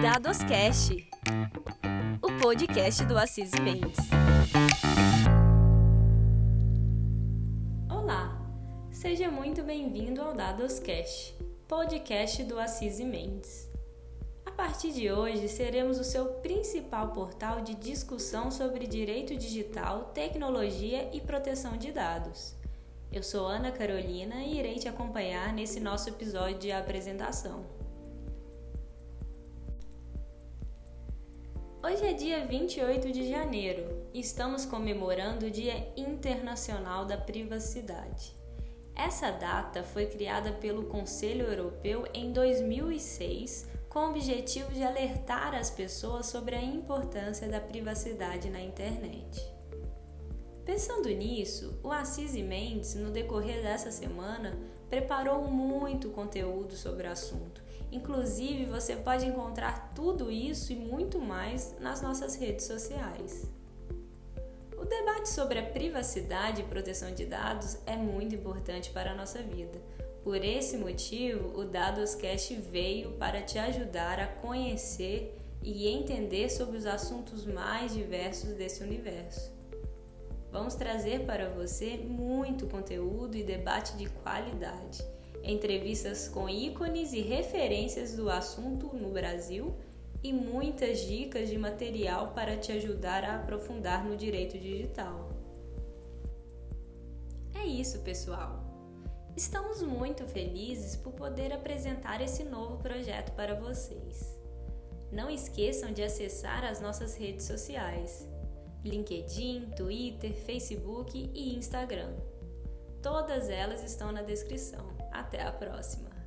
Dados Cash, o podcast do Assis Mendes. Olá, seja muito bem-vindo ao Dados Cash, podcast do Assis Mendes. A partir de hoje, seremos o seu principal portal de discussão sobre direito digital, tecnologia e proteção de dados. Eu sou Ana Carolina e irei te acompanhar nesse nosso episódio de apresentação. Hoje é dia 28 de janeiro e estamos comemorando o Dia Internacional da Privacidade. Essa data foi criada pelo Conselho Europeu em 2006 com o objetivo de alertar as pessoas sobre a importância da privacidade na internet. Pensando nisso, o Assis Mendes, no decorrer dessa semana, preparou muito conteúdo sobre o assunto. Inclusive, você pode encontrar tudo isso e muito mais nas nossas redes sociais. O debate sobre a privacidade e proteção de dados é muito importante para a nossa vida. Por esse motivo, o Dadoscast veio para te ajudar a conhecer e entender sobre os assuntos mais diversos desse universo. Vamos trazer para você muito conteúdo e debate de qualidade, entrevistas com ícones e referências do assunto no Brasil e muitas dicas de material para te ajudar a aprofundar no direito digital. É isso, pessoal! Estamos muito felizes por poder apresentar esse novo projeto para vocês. Não esqueçam de acessar as nossas redes sociais LinkedIn, Twitter, Facebook e Instagram. Todas elas estão na descrição. Até a próxima!